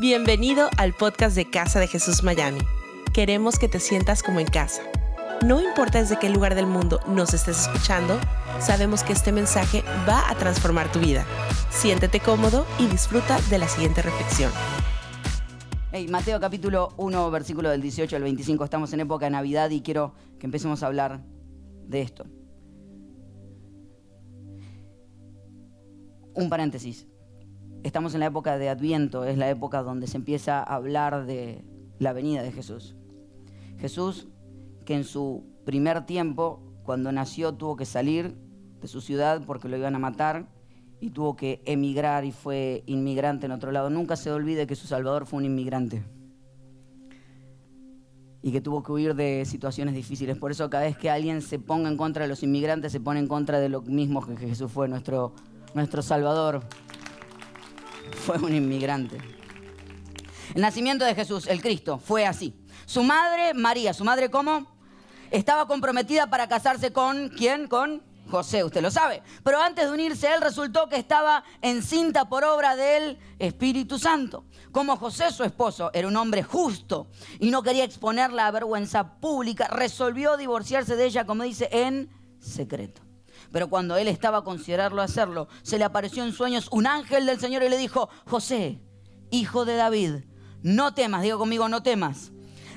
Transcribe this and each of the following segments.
Bienvenido al podcast de Casa de Jesús Miami. Queremos que te sientas como en casa. No importa desde qué lugar del mundo nos estés escuchando, sabemos que este mensaje va a transformar tu vida. Siéntete cómodo y disfruta de la siguiente reflexión. Hey, Mateo capítulo 1, versículo del 18 al 25. Estamos en época de Navidad y quiero que empecemos a hablar de esto. Un paréntesis. Estamos en la época de Adviento, es la época donde se empieza a hablar de la venida de Jesús. Jesús, que en su primer tiempo, cuando nació, tuvo que salir de su ciudad porque lo iban a matar y tuvo que emigrar y fue inmigrante en otro lado. Nunca se olvide que su Salvador fue un inmigrante y que tuvo que huir de situaciones difíciles. Por eso cada vez que alguien se ponga en contra de los inmigrantes, se pone en contra de lo mismo que Jesús fue, nuestro, nuestro Salvador fue un inmigrante. El nacimiento de Jesús, el Cristo, fue así. Su madre, María, ¿su madre cómo? Estaba comprometida para casarse con, ¿quién? Con José, usted lo sabe. Pero antes de unirse él resultó que estaba encinta por obra del Espíritu Santo. Como José, su esposo, era un hombre justo y no quería exponerla a vergüenza pública, resolvió divorciarse de ella, como dice, en secreto. Pero cuando él estaba a considerarlo hacerlo, se le apareció en sueños un ángel del Señor y le dijo, José, hijo de David, no temas, digo conmigo, no temas,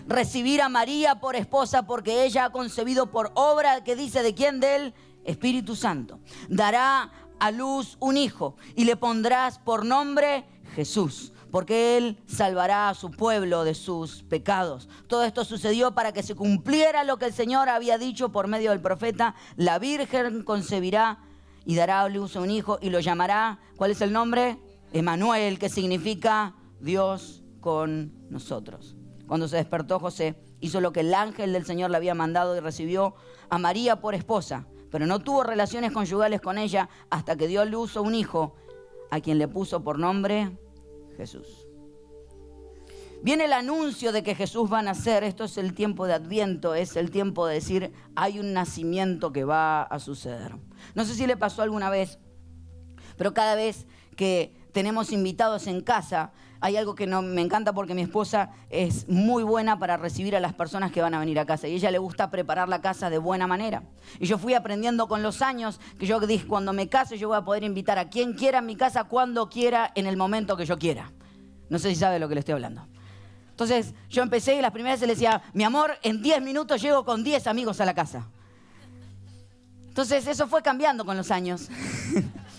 recibir a María por esposa porque ella ha concebido por obra que dice de quién, del Espíritu Santo. Dará a luz un hijo y le pondrás por nombre Jesús porque Él salvará a su pueblo de sus pecados. Todo esto sucedió para que se cumpliera lo que el Señor había dicho por medio del profeta. La Virgen concebirá y dará a luz a un hijo y lo llamará, ¿cuál es el nombre? Emanuel, que significa Dios con nosotros. Cuando se despertó José, hizo lo que el ángel del Señor le había mandado y recibió a María por esposa, pero no tuvo relaciones conyugales con ella hasta que dio luz a un hijo, a quien le puso por nombre Jesús. Viene el anuncio de que Jesús va a nacer, esto es el tiempo de Adviento, es el tiempo de decir, hay un nacimiento que va a suceder. No sé si le pasó alguna vez, pero cada vez que tenemos invitados en casa, hay algo que me encanta porque mi esposa es muy buena para recibir a las personas que van a venir a casa y ella le gusta preparar la casa de buena manera. Y yo fui aprendiendo con los años que yo dije, cuando me case yo voy a poder invitar a quien quiera a mi casa, cuando quiera, en el momento que yo quiera. No sé si sabe de lo que le estoy hablando. Entonces yo empecé y las primeras veces le decía, mi amor, en 10 minutos llego con 10 amigos a la casa. Entonces eso fue cambiando con los años.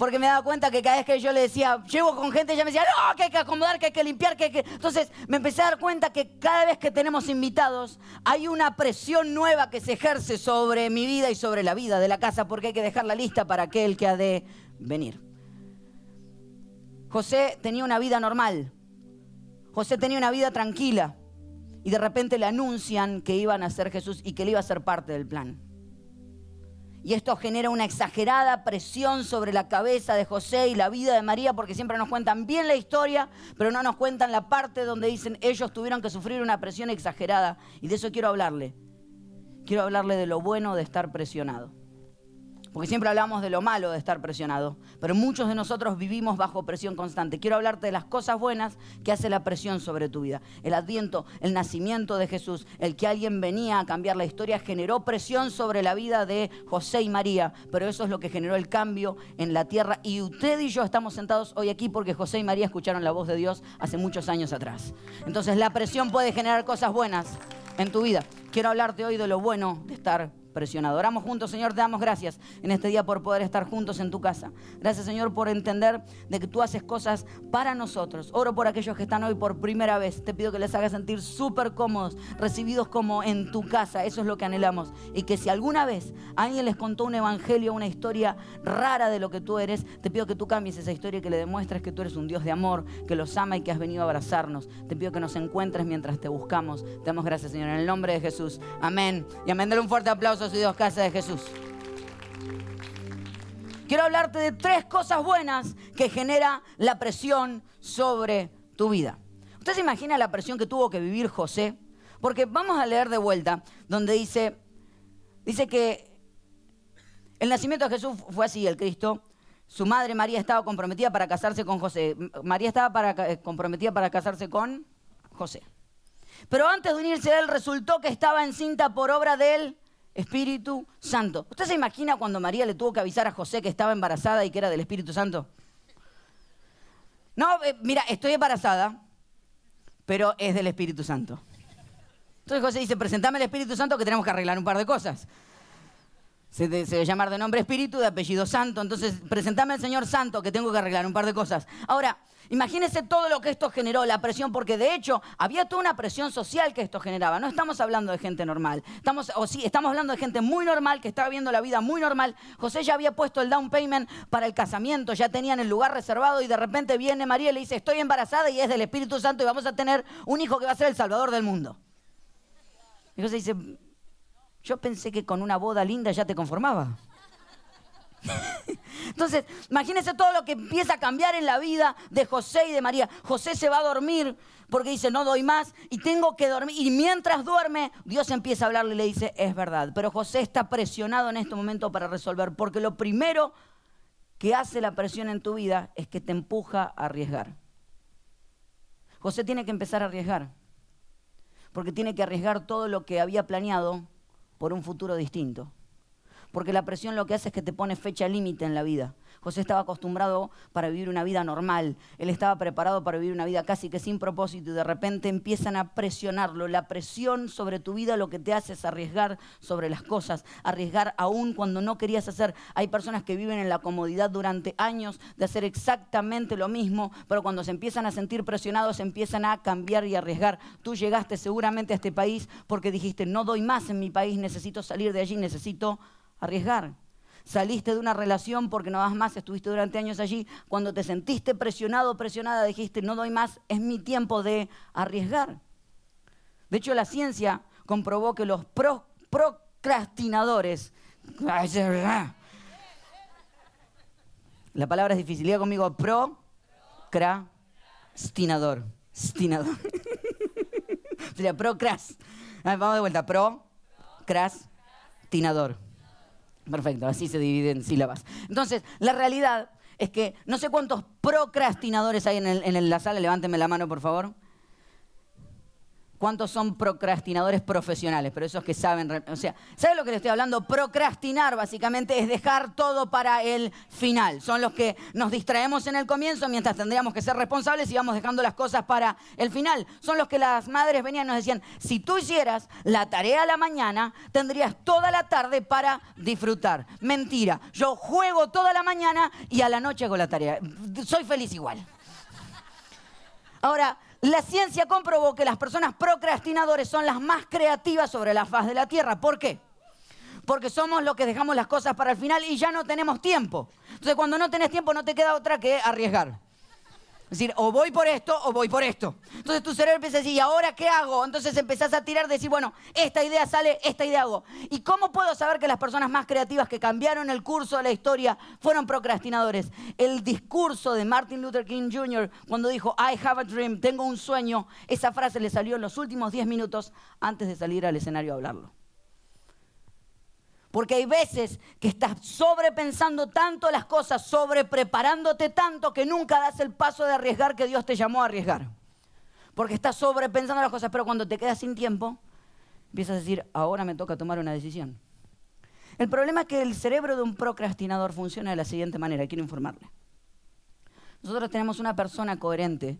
Porque me daba cuenta que cada vez que yo le decía, llego con gente, ella me decía, no, que hay que acomodar, que hay que limpiar, que hay que... Entonces me empecé a dar cuenta que cada vez que tenemos invitados, hay una presión nueva que se ejerce sobre mi vida y sobre la vida de la casa, porque hay que dejar la lista para aquel que ha de venir. José tenía una vida normal. José tenía una vida tranquila. Y de repente le anuncian que iban a ser Jesús y que él iba a ser parte del plan. Y esto genera una exagerada presión sobre la cabeza de José y la vida de María, porque siempre nos cuentan bien la historia, pero no nos cuentan la parte donde dicen ellos tuvieron que sufrir una presión exagerada. Y de eso quiero hablarle. Quiero hablarle de lo bueno de estar presionado. Porque siempre hablamos de lo malo de estar presionado, pero muchos de nosotros vivimos bajo presión constante. Quiero hablarte de las cosas buenas que hace la presión sobre tu vida. El adviento, el nacimiento de Jesús, el que alguien venía a cambiar la historia, generó presión sobre la vida de José y María, pero eso es lo que generó el cambio en la tierra. Y usted y yo estamos sentados hoy aquí porque José y María escucharon la voz de Dios hace muchos años atrás. Entonces la presión puede generar cosas buenas en tu vida. Quiero hablarte hoy de lo bueno de estar presionado. Oramos juntos, Señor, te damos gracias en este día por poder estar juntos en tu casa. Gracias, Señor, por entender de que tú haces cosas para nosotros. Oro por aquellos que están hoy por primera vez. Te pido que les hagas sentir súper cómodos, recibidos como en tu casa. Eso es lo que anhelamos. Y que si alguna vez alguien les contó un evangelio, una historia rara de lo que tú eres, te pido que tú cambies esa historia y que le demuestres que tú eres un Dios de amor, que los ama y que has venido a abrazarnos. Te pido que nos encuentres mientras te buscamos. Te damos gracias, Señor, en el nombre de Jesús. Amén. Y amén. Dale un fuerte aplauso y Dios, casa de Jesús. Quiero hablarte de tres cosas buenas que genera la presión sobre tu vida. ¿Usted se imagina la presión que tuvo que vivir José? Porque vamos a leer de vuelta, donde dice, dice que el nacimiento de Jesús fue así, el Cristo. su madre María estaba comprometida para casarse con José. María estaba eh, comprometida para casarse con José. Pero antes de unirse a él resultó que estaba encinta por obra del Espíritu Santo. ¿Usted se imagina cuando María le tuvo que avisar a José que estaba embarazada y que era del Espíritu Santo? No, eh, mira, estoy embarazada, pero es del Espíritu Santo. Entonces José dice, presentame el Espíritu Santo que tenemos que arreglar un par de cosas. Se, debe llamar de nombre Espíritu, de apellido Santo. Entonces, presentame al Señor Santo que tengo que arreglar un par de cosas. Ahora, imagínense todo lo que esto generó, la presión, porque de hecho había toda una presión social que esto generaba. No estamos hablando de gente normal. Estamos, o sí, estamos hablando de gente muy normal que estaba viendo la vida muy normal. José ya había puesto el down payment para el casamiento, ya tenían el lugar reservado y de repente viene María y le dice, estoy embarazada y es del Espíritu Santo y vamos a tener un hijo que va a ser el Salvador del mundo. Y José dice, yo pensé que con una boda linda ya te conformaba. Entonces, imagínense todo lo que empieza a cambiar en la vida de José y de María. José se va a dormir porque dice, no doy más y tengo que dormir. Y mientras duerme, Dios empieza a hablarle y le dice, es verdad. Pero José está presionado en este momento para resolver, porque lo primero que hace la presión en tu vida es que te empuja a arriesgar. José tiene que empezar a arriesgar, porque tiene que arriesgar todo lo que había planeado por un futuro distinto. Porque la presión lo que hace es que te pone fecha límite en la vida. José estaba acostumbrado para vivir una vida normal. Él estaba preparado para vivir una vida casi que sin propósito y de repente empiezan a presionarlo. La presión sobre tu vida lo que te hace es arriesgar sobre las cosas, arriesgar aún cuando no querías hacer. Hay personas que viven en la comodidad durante años de hacer exactamente lo mismo, pero cuando se empiezan a sentir presionados empiezan a cambiar y arriesgar. Tú llegaste seguramente a este país porque dijiste, no doy más en mi país, necesito salir de allí, necesito arriesgar. Saliste de una relación porque no das más, estuviste durante años allí. Cuando te sentiste presionado o presionada, dijiste, no doy más, es mi tiempo de arriesgar. De hecho, la ciencia comprobó que los procrastinadores... La palabra es difícil. Diga conmigo, procrastinador. Stinador. Sería procras. Vamos de vuelta. Procrastinador. Perfecto, así se divide en sílabas. Entonces, la realidad es que no sé cuántos procrastinadores hay en, en la sala, levánteme la mano por favor. ¿Cuántos son procrastinadores profesionales? Pero esos que saben, o sea, ¿saben lo que le estoy hablando? Procrastinar básicamente es dejar todo para el final. Son los que nos distraemos en el comienzo mientras tendríamos que ser responsables y vamos dejando las cosas para el final. Son los que las madres venían y nos decían, si tú hicieras la tarea a la mañana, tendrías toda la tarde para disfrutar. Mentira, yo juego toda la mañana y a la noche hago la tarea. Soy feliz igual. Ahora, la ciencia comprobó que las personas procrastinadores son las más creativas sobre la faz de la Tierra. ¿Por qué? Porque somos los que dejamos las cosas para el final y ya no tenemos tiempo. Entonces cuando no tenés tiempo no te queda otra que arriesgar. Es decir, o voy por esto o voy por esto. Entonces tu cerebro empieza a decir, ¿y ahora qué hago? Entonces empezás a tirar, de decir, bueno, esta idea sale, esta idea hago. ¿Y cómo puedo saber que las personas más creativas que cambiaron el curso de la historia fueron procrastinadores? El discurso de Martin Luther King Jr. cuando dijo, I have a dream, tengo un sueño, esa frase le salió en los últimos 10 minutos antes de salir al escenario a hablarlo. Porque hay veces que estás sobrepensando tanto las cosas, sobrepreparándote tanto que nunca das el paso de arriesgar que Dios te llamó a arriesgar. Porque estás sobrepensando las cosas, pero cuando te quedas sin tiempo, empiezas a decir, ahora me toca tomar una decisión. El problema es que el cerebro de un procrastinador funciona de la siguiente manera, quiero informarle. Nosotros tenemos una persona coherente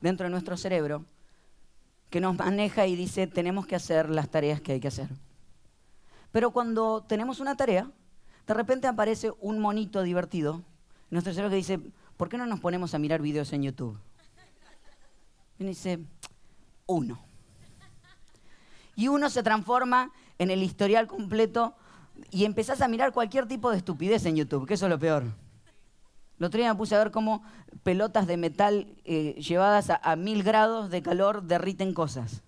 dentro de nuestro cerebro que nos maneja y dice, tenemos que hacer las tareas que hay que hacer. Pero cuando tenemos una tarea, de repente aparece un monito divertido, nuestro cerebro que dice, ¿por qué no nos ponemos a mirar videos en YouTube? Y dice, uno. Y uno se transforma en el historial completo y empezás a mirar cualquier tipo de estupidez en YouTube, que eso es lo peor. El otro día me puse a ver cómo pelotas de metal eh, llevadas a, a mil grados de calor derriten cosas.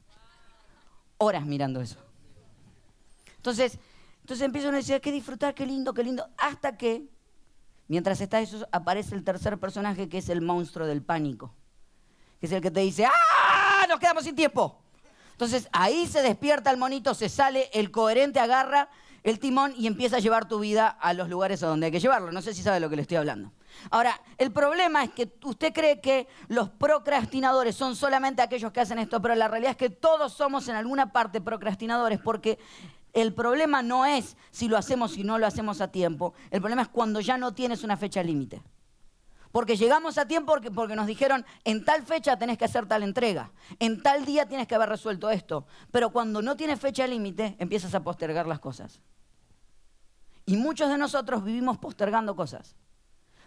Horas mirando eso. Entonces, entonces empieza a decir, qué disfrutar, qué lindo, qué lindo, hasta que, mientras está eso, aparece el tercer personaje que es el monstruo del pánico, que es el que te dice, ¡ah! Nos quedamos sin tiempo. Entonces ahí se despierta el monito, se sale, el coherente agarra el timón y empieza a llevar tu vida a los lugares a donde hay que llevarlo. No sé si sabe lo que le estoy hablando. Ahora, el problema es que usted cree que los procrastinadores son solamente aquellos que hacen esto, pero la realidad es que todos somos en alguna parte procrastinadores porque el problema no es si lo hacemos y no lo hacemos a tiempo. El problema es cuando ya no tienes una fecha límite. Porque llegamos a tiempo porque, nos dijeron, en tal fecha tenés que hacer tal entrega, en tal día tienes que haber resuelto esto. Pero cuando no tienes fecha límite, empiezas a postergar las cosas. Y muchos de nosotros vivimos postergando cosas.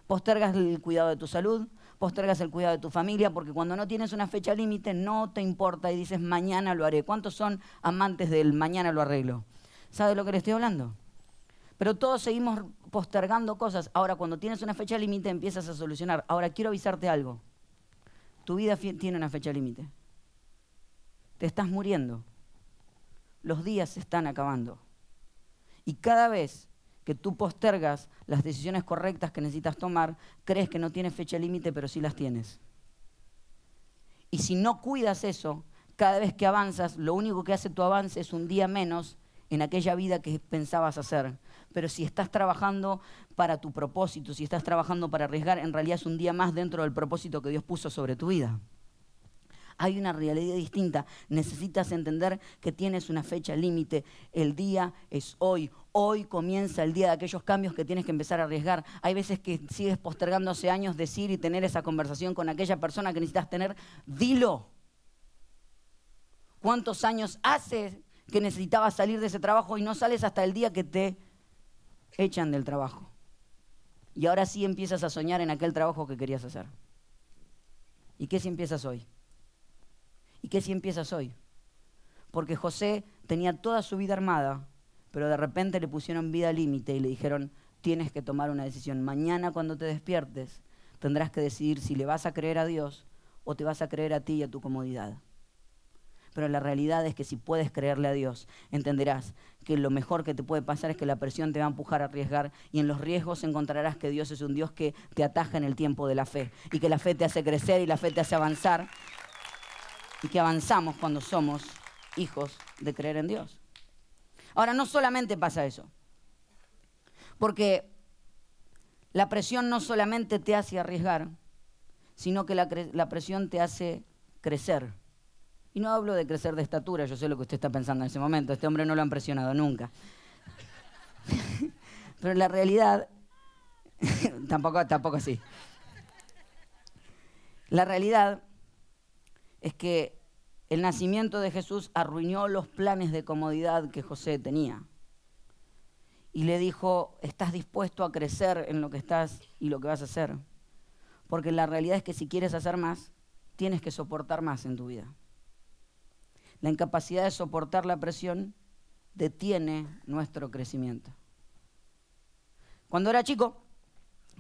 Postergas el cuidado de tu salud, postergas el cuidado de tu familia, porque cuando no tienes una fecha límite no te importa y dices, mañana lo haré. ¿Cuántos son amantes del mañana lo arreglo? ¿Sabe de lo que le estoy hablando? Pero todos seguimos postergando cosas. Ahora, cuando tienes una fecha límite, empiezas a solucionar. Ahora, quiero avisarte algo. Tu vida tiene una fecha límite. Te estás muriendo. Los días se están acabando. Y cada vez que tú postergas las decisiones correctas que necesitas tomar, crees que no tienes fecha límite, pero sí las tienes. Y si no cuidas eso, cada vez que avanzas, lo único que hace tu avance es un día menos en aquella vida que pensabas hacer. Pero si estás trabajando para tu propósito, si estás trabajando para arriesgar, en realidad es un día más dentro del propósito que Dios puso sobre tu vida. Hay una realidad distinta. Necesitas entender que tienes una fecha límite. El día es hoy. Hoy comienza el día de aquellos cambios que tienes que empezar a arriesgar. Hay veces que sigues postergando hace años decir y tener esa conversación con aquella persona que necesitas tener. Dilo. ¿Cuántos años hace que necesitabas salir de ese trabajo y no sales hasta el día que te echan del trabajo? Y ahora sí empiezas a soñar en aquel trabajo que querías hacer. ¿Y qué si empiezas hoy? ¿Y qué si empiezas hoy? Porque José tenía toda su vida armada, pero de repente le pusieron vida límite y le dijeron, tienes que tomar una decisión. Mañana cuando te despiertes tendrás que decidir si le vas a creer a Dios o te vas a creer a ti y a tu comodidad. Pero la realidad es que si puedes creerle a Dios, entenderás que lo mejor que te puede pasar es que la presión te va a empujar a arriesgar y en los riesgos encontrarás que Dios es un Dios que te ataja en el tiempo de la fe y que la fe te hace crecer y la fe te hace avanzar y que avanzamos cuando somos hijos de creer en Dios. Ahora, no solamente pasa eso, porque la presión no solamente te hace arriesgar, sino que la, la, presión te hace crecer. Y no hablo de crecer de estatura, yo sé lo que usted está pensando en ese momento, este hombre no lo han presionado nunca. Pero la realidad, tampoco, tampoco así. La realidad es que el nacimiento de Jesús arruinó los planes de comodidad que José tenía. Y le dijo, ¿estás dispuesto a crecer en lo que estás y lo que vas a hacer? Porque la realidad es que si quieres hacer más, tienes que soportar más en tu vida. La incapacidad de soportar la presión detiene nuestro crecimiento. Cuando era chico,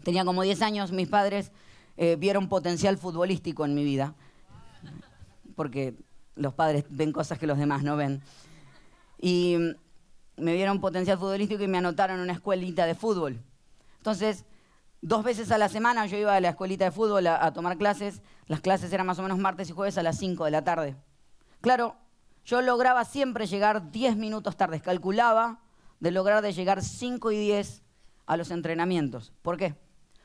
tenía como 10 años, mis padres eh, vieron potencial futbolístico en mi vida porque los padres ven cosas que los demás no ven. Y me vieron potencial futbolístico y me anotaron en una escuelita de fútbol. Entonces, dos veces a la semana yo iba a la escuelita de fútbol a, tomar clases. Las clases eran más o menos martes y jueves a las 5 de la tarde. Claro, yo lograba siempre llegar 10 minutos tarde. Calculaba de lograr de llegar 5 y 10 a los entrenamientos. ¿Por qué?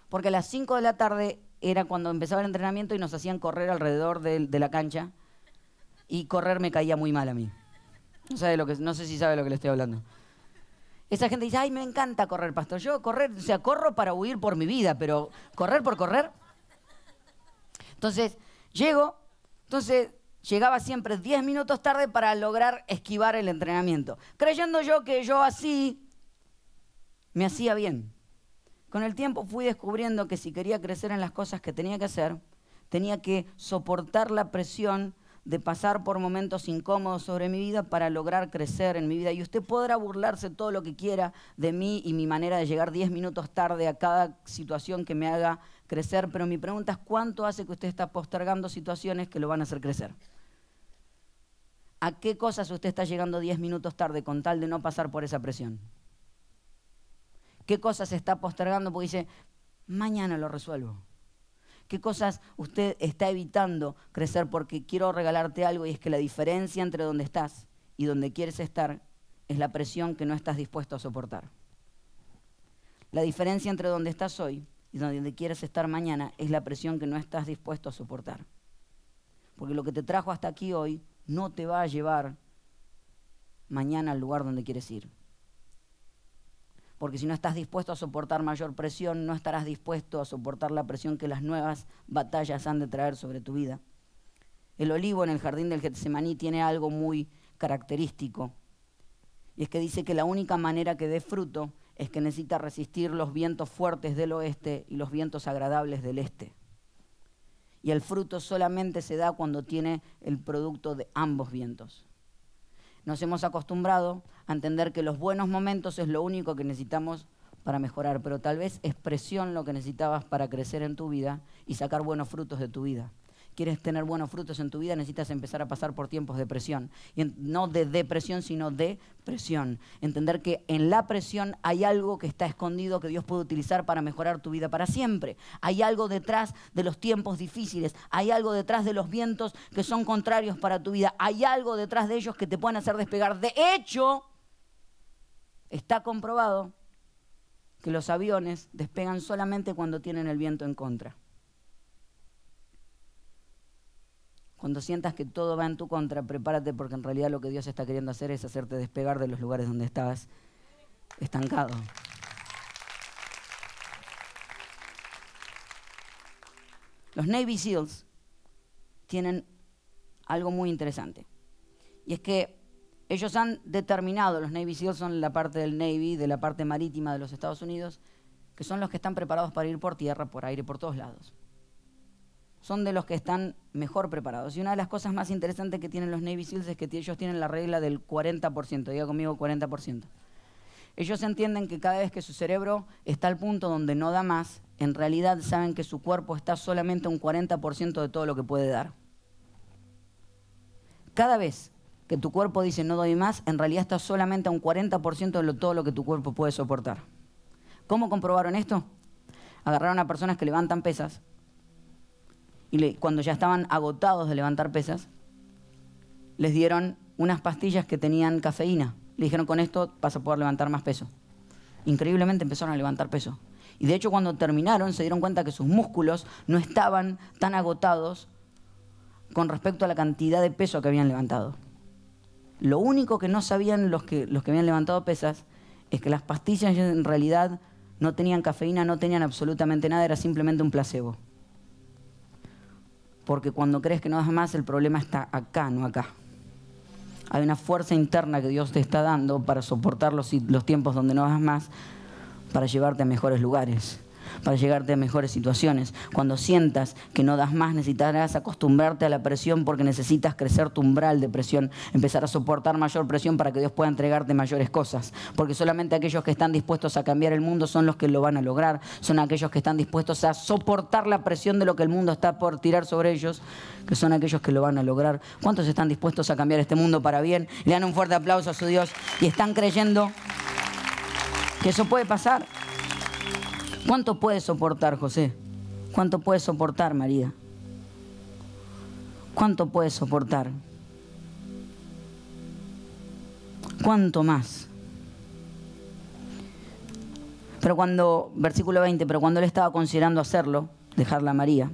Porque a las 5 de la tarde era cuando empezaba el entrenamiento y nos hacían correr alrededor de la cancha y correr me caía muy mal a mí. No, sabe lo que, no sé si sabe lo que le estoy hablando. Esa gente dice, ay, me encanta correr, pastor. Yo correr, o sea, corro para huir por mi vida, pero correr por correr. Entonces, llego, entonces llegaba siempre 10 minutos tarde para lograr esquivar el entrenamiento, creyendo yo que yo así me hacía bien. Con el tiempo fui descubriendo que si quería crecer en las cosas que tenía que hacer, tenía que soportar la presión de pasar por momentos incómodos sobre mi vida para lograr crecer en mi vida. Y usted podrá burlarse todo lo que quiera de mí y mi manera de llegar 10 minutos tarde a cada situación que me haga crecer, pero mi pregunta es cuánto hace que usted está postergando situaciones que lo van a hacer crecer. ¿A qué cosas usted está llegando 10 minutos tarde con tal de no pasar por esa presión? ¿Qué cosas está postergando porque dice, mañana lo resuelvo? Qué cosas usted está evitando crecer porque quiero regalarte algo y es que la diferencia entre donde estás y donde quieres estar es la presión que no estás dispuesto a soportar. La diferencia entre donde estás hoy y donde quieres estar mañana es la presión que no estás dispuesto a soportar. Porque lo que te trajo hasta aquí hoy no te va a llevar mañana al lugar donde quieres ir. Porque si no estás dispuesto a soportar mayor presión, no estarás dispuesto a soportar la presión que las nuevas batallas han de traer sobre tu vida. El olivo en el jardín del Getsemaní tiene algo muy característico. Y es que dice que la única manera que dé fruto es que necesita resistir los vientos fuertes del oeste y los vientos agradables del este. Y el fruto solamente se da cuando tiene el producto de ambos vientos. Nos hemos acostumbrado a entender que los buenos momentos es lo único que necesitamos para mejorar, pero tal vez es presión lo que necesitabas para crecer en tu vida y sacar buenos frutos de tu vida quieres tener buenos frutos en tu vida, necesitas empezar a pasar por tiempos de presión. Y no de depresión, sino de presión. Entender que en la presión hay algo que está escondido que Dios puede utilizar para mejorar tu vida para siempre. Hay algo detrás de los tiempos difíciles. Hay algo detrás de los vientos que son contrarios para tu vida. Hay algo detrás de ellos que te pueden hacer despegar. De hecho, está comprobado que los aviones despegan solamente cuando tienen el viento en contra. Cuando sientas que todo va en tu contra, prepárate porque en realidad lo que Dios está queriendo hacer es hacerte despegar de los lugares donde estabas estancado. Los Navy SEALs tienen algo muy interesante. Y es que ellos han determinado, los Navy SEALs son la parte del Navy, de la parte marítima de los Estados Unidos, que son los que están preparados para ir por tierra, por aire, por todos lados son de los que están mejor preparados. Y una de las cosas más interesantes que tienen los Navy SEALs es que ellos tienen la regla del 40%, diga conmigo 40%. Ellos entienden que cada vez que su cerebro está al punto donde no da más, en realidad saben que su cuerpo está solamente un 40% de todo lo que puede dar. Cada vez que tu cuerpo dice no doy más, en realidad está solamente a un 40% de todo lo que tu cuerpo puede soportar. ¿Cómo comprobaron esto? Agarraron a personas que levantan pesas y cuando ya estaban agotados de levantar pesas, les dieron unas pastillas que tenían cafeína. Le dijeron, con esto vas a poder levantar más peso. Increíblemente empezaron a levantar peso. Y de hecho cuando terminaron se dieron cuenta que sus músculos no estaban tan agotados con respecto a la cantidad de peso que habían levantado. Lo único que no sabían los que, los que habían levantado pesas es que las pastillas en realidad no tenían cafeína, no tenían absolutamente nada, era simplemente un placebo. Porque cuando crees que no das más, el problema está acá, no acá. Hay una fuerza interna que Dios te está dando para soportar los, tiempos donde no das más, para llevarte a mejores lugares para llegarte a mejores situaciones. Cuando sientas que no das más, necesitarás acostumbrarte a la presión porque necesitas crecer tu umbral de presión, empezar a soportar mayor presión para que Dios pueda entregarte mayores cosas. Porque solamente aquellos que están dispuestos a cambiar el mundo son los que lo van a lograr, son aquellos que están dispuestos a soportar la presión de lo que el mundo está por tirar sobre ellos, que son aquellos que lo van a lograr. ¿Cuántos están dispuestos a cambiar este mundo para bien? Le dan un fuerte aplauso a su Dios y están creyendo que eso puede pasar. ¿Cuánto puede soportar José? ¿Cuánto puede soportar María? ¿Cuánto puede soportar? ¿Cuánto más? Pero cuando, versículo 20, pero cuando él estaba considerando hacerlo, dejarla a María,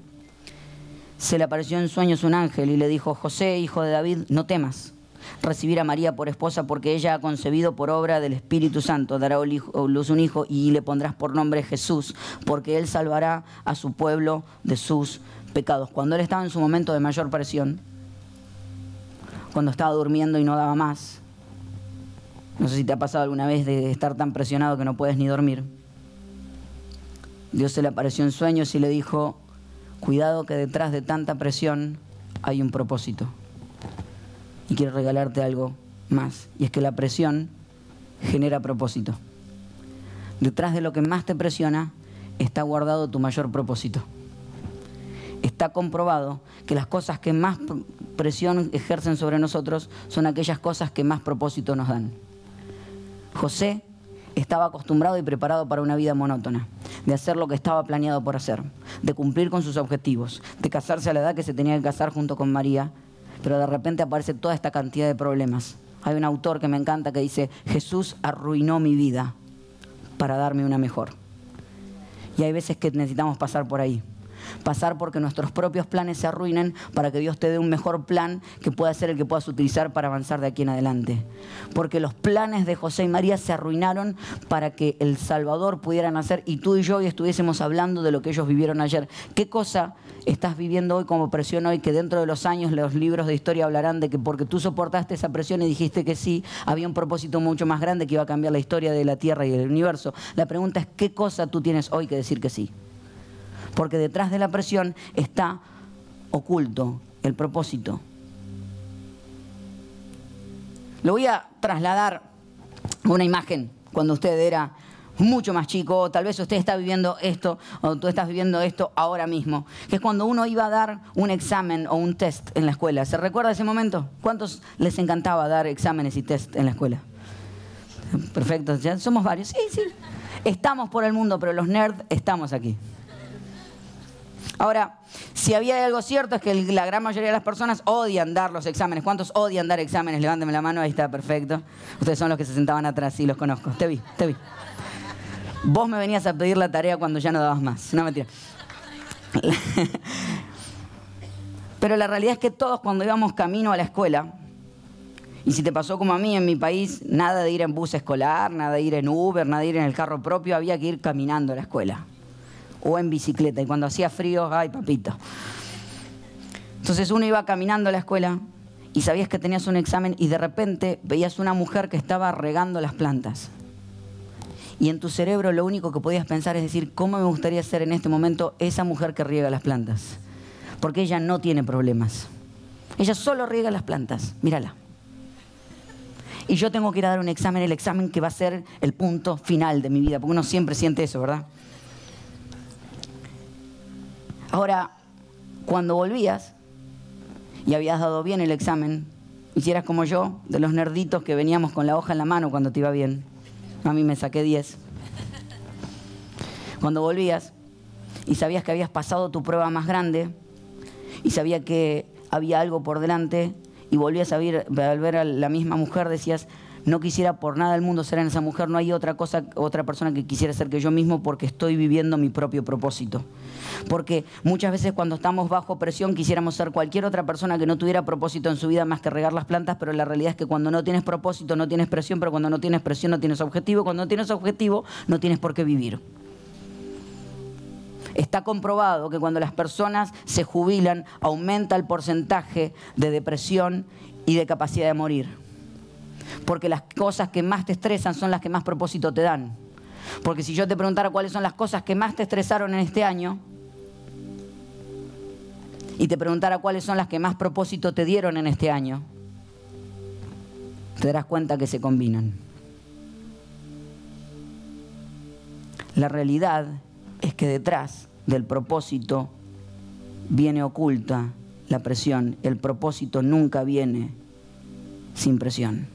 se le apareció en sueños un ángel y le dijo, José, hijo de David, no temas recibir a María por esposa porque ella ha concebido por obra del Espíritu Santo. Dará luz un hijo y le pondrás por nombre Jesús, porque él salvará a su pueblo de sus pecados. Cuando él estaba en su momento de mayor presión, cuando estaba durmiendo y no daba más, no sé si te ha pasado alguna vez de estar tan presionado que no puedes ni dormir. Dios se le apareció en sueños y le dijo, cuidado que detrás de tanta presión hay un propósito y quiero regalarte algo más. Y es que la presión genera propósito. Detrás de lo que más te presiona está guardado tu mayor propósito. Está comprobado que las cosas que más presión ejercen sobre nosotros son aquellas cosas que más propósito nos dan. José estaba acostumbrado y preparado para una vida monótona, de hacer lo que estaba planeado por hacer, de cumplir con sus objetivos, de casarse a la edad que se tenía que casar junto con María pero de repente aparece toda esta cantidad de problemas hay un autor que me encanta que dice, Jesús arruinó mi vida para darme una mejor. Y hay veces que necesitamos pasar por ahí pasar porque nuestros propios planes se arruinen para que Dios te dé un mejor plan que pueda ser el que puedas utilizar para avanzar de aquí en adelante. Porque los planes de José y María se arruinaron para que el Salvador pudiera nacer y tú y yo hoy estuviésemos hablando de lo que ellos vivieron ayer. ¿Qué cosa estás viviendo hoy como presión hoy que dentro de los años los libros de historia hablarán de que porque tú soportaste esa presión y dijiste que sí, había un propósito mucho más grande que iba a cambiar la historia de la Tierra y del universo? La pregunta es, ¿qué cosa tú tienes hoy que decir que sí? Porque detrás de la presión está oculto el propósito. Le voy a trasladar una imagen cuando usted era mucho más chico, o tal vez usted está viviendo esto, o tú estás viviendo esto ahora mismo, que es cuando uno iba a dar un examen o un test en la escuela. ¿Se recuerda ese momento? ¿Cuántos les encantaba dar exámenes y test en la escuela? Perfecto, ya somos varios. Sí, sí. Estamos por el mundo, pero los nerds estamos aquí. Ahora, si había algo cierto es que la gran mayoría de las personas odian dar los exámenes. ¿Cuántos odian dar exámenes? Levánteme la mano, ahí está, perfecto. Ustedes son los que se sentaban atrás, sí, los conozco. Te vi, te vi. Vos me venías a pedir la tarea cuando ya no dabas más. No mentira. Pero la realidad es que todos cuando íbamos camino a la escuela, y si te pasó como a mí en mi país, nada de ir en bus escolar, nada de ir en Uber, nada de ir en el carro propio, había que ir caminando a la escuela o en bicicleta. Y cuando hacía frío, ay papito. Entonces uno iba caminando a la escuela y sabías que tenías un examen y de repente veías una mujer que estaba regando las plantas. Y en tu cerebro lo único que podías pensar es decir, ¿cómo me gustaría ser en este momento esa mujer que riega las plantas? Porque ella no tiene problemas. Ella solo riega las plantas. Mírala. Y yo tengo que ir a dar un examen, el examen que va a ser el punto final de mi vida, porque uno siempre siente eso, ¿verdad? Ahora, cuando volvías y habías dado bien el examen, hicieras como yo, de los nerditos que veníamos con la hoja en la mano cuando te iba bien. A mí me saqué 10. Cuando volvías y sabías que habías pasado tu prueba más grande y sabía que había algo por delante y volvías a ver, al ver a la misma mujer decías, no quisiera por nada del mundo ser en esa mujer, no hay otra cosa, otra persona que quisiera ser que yo mismo porque estoy viviendo mi propio propósito. Porque muchas veces cuando estamos bajo presión quisiéramos ser cualquier otra persona que no tuviera propósito en su vida más que regar las plantas, pero la realidad es que cuando no tienes propósito no tienes presión, pero cuando no tienes presión no tienes objetivo, cuando no tienes objetivo no tienes por qué vivir. Está comprobado que cuando las personas se jubilan aumenta el porcentaje de depresión y de capacidad de morir. Porque las cosas que más te estresan son las que más propósito te dan. Porque si yo te preguntara cuáles son las cosas que más te estresaron en este año, y te preguntara cuáles son las que más propósito te dieron en este año, te darás cuenta que se combinan. La realidad es que detrás del propósito viene oculta la presión. El propósito nunca viene sin presión.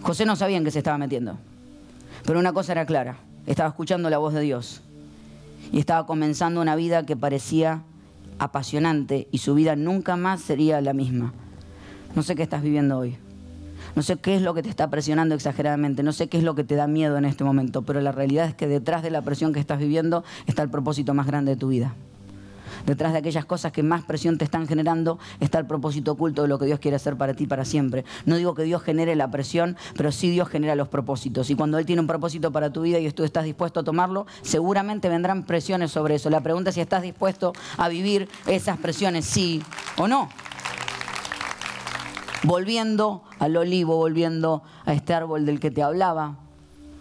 José no sabía en qué se estaba metiendo. Pero una cosa era clara, estaba escuchando la voz de Dios y estaba comenzando una vida que parecía apasionante y su vida nunca más sería la misma. No sé qué estás viviendo hoy. No sé qué es lo que te está presionando exageradamente, no sé qué es lo que te da miedo en este momento, pero la realidad es que detrás de la presión que estás viviendo está el propósito más grande de tu vida. Detrás de aquellas cosas que más presión te están generando está el propósito oculto de lo que Dios quiere hacer para ti para siempre. No digo que Dios genere la presión, pero sí Dios genera los propósitos. Y cuando Él tiene un propósito para tu vida y tú estás dispuesto a tomarlo, seguramente vendrán presiones sobre eso. La pregunta es si estás dispuesto a vivir esas presiones, sí o no volviendo al olivo, volviendo a este árbol del que te hablaba,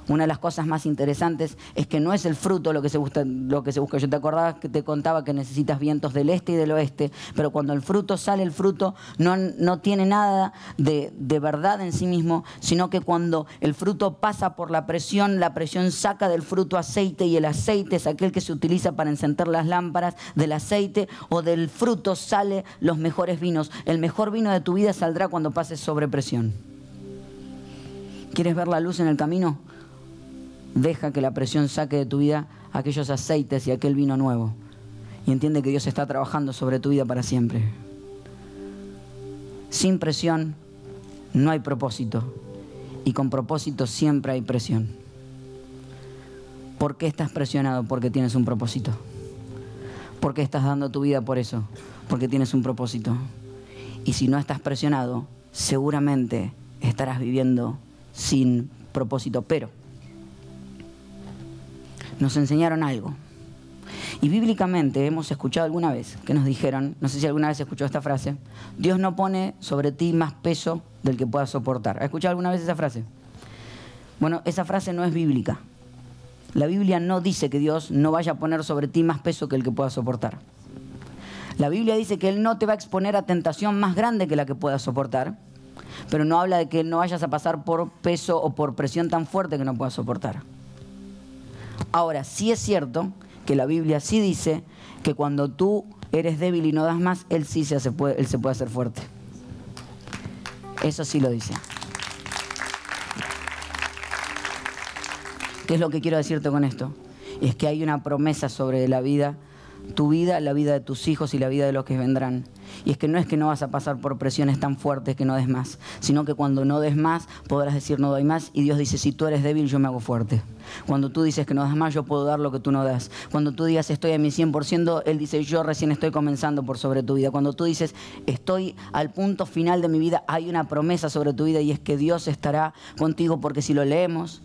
una de las cosas más interesantes es que no es el fruto lo que se busca. Lo que se busca. Yo te acordaba que te contaba que necesitas vientos del este y del oeste, pero cuando el fruto sale, el fruto no, no tiene nada de, de verdad en sí mismo, sino que cuando el fruto pasa por la presión, la presión saca del fruto aceite y el aceite es aquel que se utiliza para encender las lámparas. Del aceite o del fruto sale los mejores vinos. El mejor vino de tu vida saldrá cuando pases sobre presión. ¿Quieres ver la luz en el camino? Deja que la presión saque de tu vida aquellos aceites y aquel vino nuevo. Y entiende que Dios está trabajando sobre tu vida para siempre. Sin presión no hay propósito. Y con propósito siempre hay presión. ¿Por qué estás presionado? Porque tienes un propósito. ¿Por qué estás dando tu vida por eso? Porque tienes un propósito. Y si no estás presionado, seguramente estarás viviendo sin propósito. Pero nos enseñaron algo. Y bíblicamente hemos escuchado alguna vez que nos dijeron, no sé si alguna vez escuchó esta frase, Dios no pone sobre ti más peso del que puedas soportar. ¿Has escuchado alguna vez esa frase? Bueno, esa frase no es bíblica. La Biblia no dice que Dios no vaya a poner sobre ti más peso que el que puedas soportar. La Biblia dice que Él no te va a exponer a tentación más grande que la que puedas soportar, pero no habla de que no vayas a pasar por peso o por presión tan fuerte que no puedas soportar. Ahora, sí es cierto que la Biblia sí dice que cuando tú eres débil y no das más, Él sí se, él se puede hacer fuerte. Eso sí lo dice. ¿Qué es lo que quiero decirte con esto? Es que hay una promesa sobre la vida tu vida, la vida de tus hijos y la vida de los que vendrán. Y es que no es que no vas a pasar por presiones tan fuertes que no des más, sino que cuando no des más podrás decir no doy más y Dios dice si tú eres débil yo me hago fuerte. Cuando tú dices que no das más yo puedo dar lo que tú no das. Cuando tú digas estoy a mi 100%, Él dice yo recién estoy comenzando por sobre tu vida. Cuando tú dices estoy al punto final de mi vida, hay una promesa sobre tu vida y es que Dios estará contigo porque si lo leemos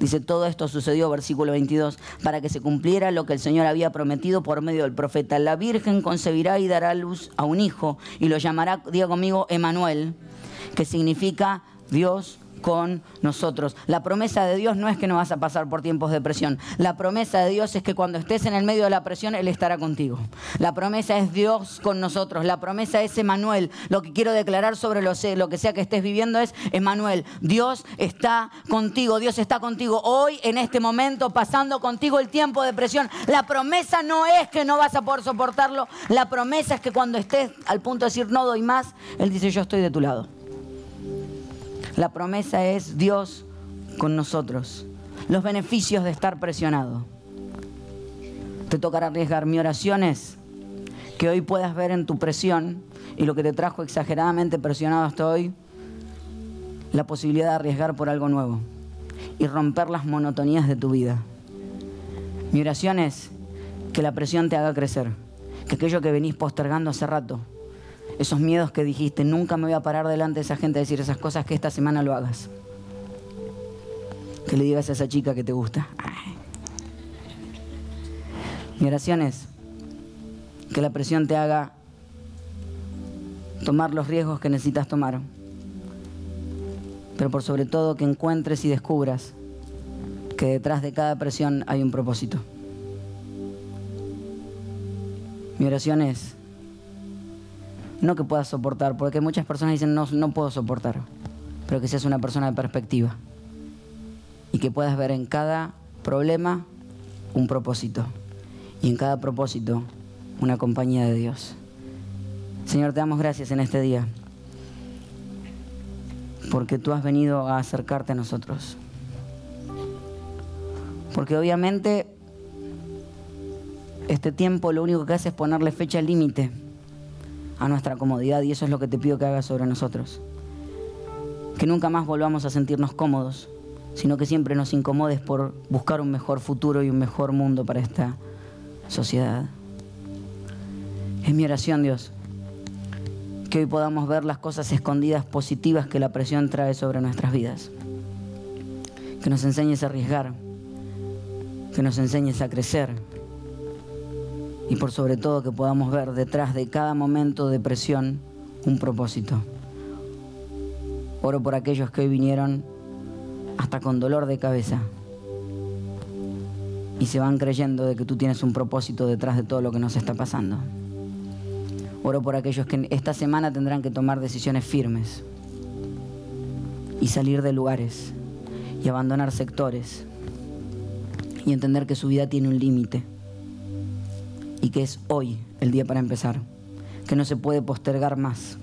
Dice, todo esto sucedió, versículo 22, para que se cumpliera lo que el Señor había prometido por medio del profeta. La Virgen concebirá y dará luz a un hijo y lo llamará, diga conmigo, Emanuel, que significa Dios con nosotros. La promesa de Dios no es que no vas a pasar por tiempos de presión. La promesa de Dios es que cuando estés en el medio de la presión, Él estará contigo. La promesa es Dios con nosotros. La promesa es Emanuel. Lo que quiero declarar sobre lo, lo que sea que estés viviendo es Emanuel. Dios está contigo. Dios está contigo hoy, en este momento, pasando contigo el tiempo de presión. La promesa no es que no vas a poder soportarlo. La promesa es que cuando estés al punto de decir no doy más, Él dice yo estoy de tu lado. La promesa es Dios con nosotros. Los beneficios de estar presionado. Te tocará arriesgar. Mi oración es que hoy puedas ver en tu presión y lo que te trajo exageradamente presionado hasta hoy, la posibilidad de arriesgar por algo nuevo y romper las monotonías de tu vida. Mi oración es que la presión te haga crecer, que aquello que venís postergando hace rato, esos miedos que dijiste, nunca me voy a parar delante de esa gente a decir esas cosas, que esta semana lo hagas. Que le digas a esa chica que te gusta. Mi oración es que la presión te haga tomar los riesgos que necesitas tomar. Pero por sobre todo que encuentres y descubras que detrás de cada presión hay un propósito. Mi oración es no que puedas soportar, porque muchas personas dicen no, no puedo soportar, pero que seas una persona de perspectiva y que puedas ver en cada problema un propósito y en cada propósito una compañía de Dios. Señor, te damos gracias en este día porque tú has venido a acercarte a nosotros. Porque obviamente este tiempo lo único que hace es ponerle fecha límite a nuestra comodidad y eso es lo que te pido que hagas sobre nosotros. Que nunca más volvamos a sentirnos cómodos, sino que siempre nos incomodes por buscar un mejor futuro y un mejor mundo para esta sociedad. Es mi oración, Dios, que hoy podamos ver las cosas escondidas positivas que la presión trae sobre nuestras vidas. Que nos enseñes a arriesgar, que nos enseñes a crecer y por sobre todo que podamos ver detrás de cada momento de presión un propósito. Oro por aquellos que hoy vinieron hasta con dolor de cabeza y se van creyendo de que tú tienes un propósito detrás de todo lo que nos está pasando. Oro por aquellos que esta semana tendrán que tomar decisiones firmes y salir de lugares y abandonar sectores y entender que su vida tiene un límite y que es hoy el día para empezar, que no se puede postergar más,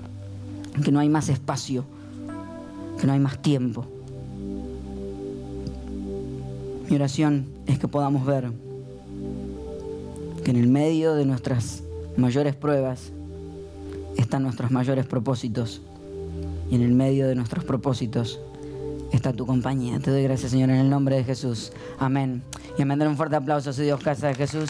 que no hay más espacio, que no hay más tiempo. Mi oración es que podamos ver que en el medio de nuestras mayores pruebas están nuestros mayores propósitos y en el medio de nuestros propósitos está tu compañía. Te doy gracias, Señor, en el nombre de Jesús. Amén. Y me un fuerte aplauso a su Dios, Casa de Jesús.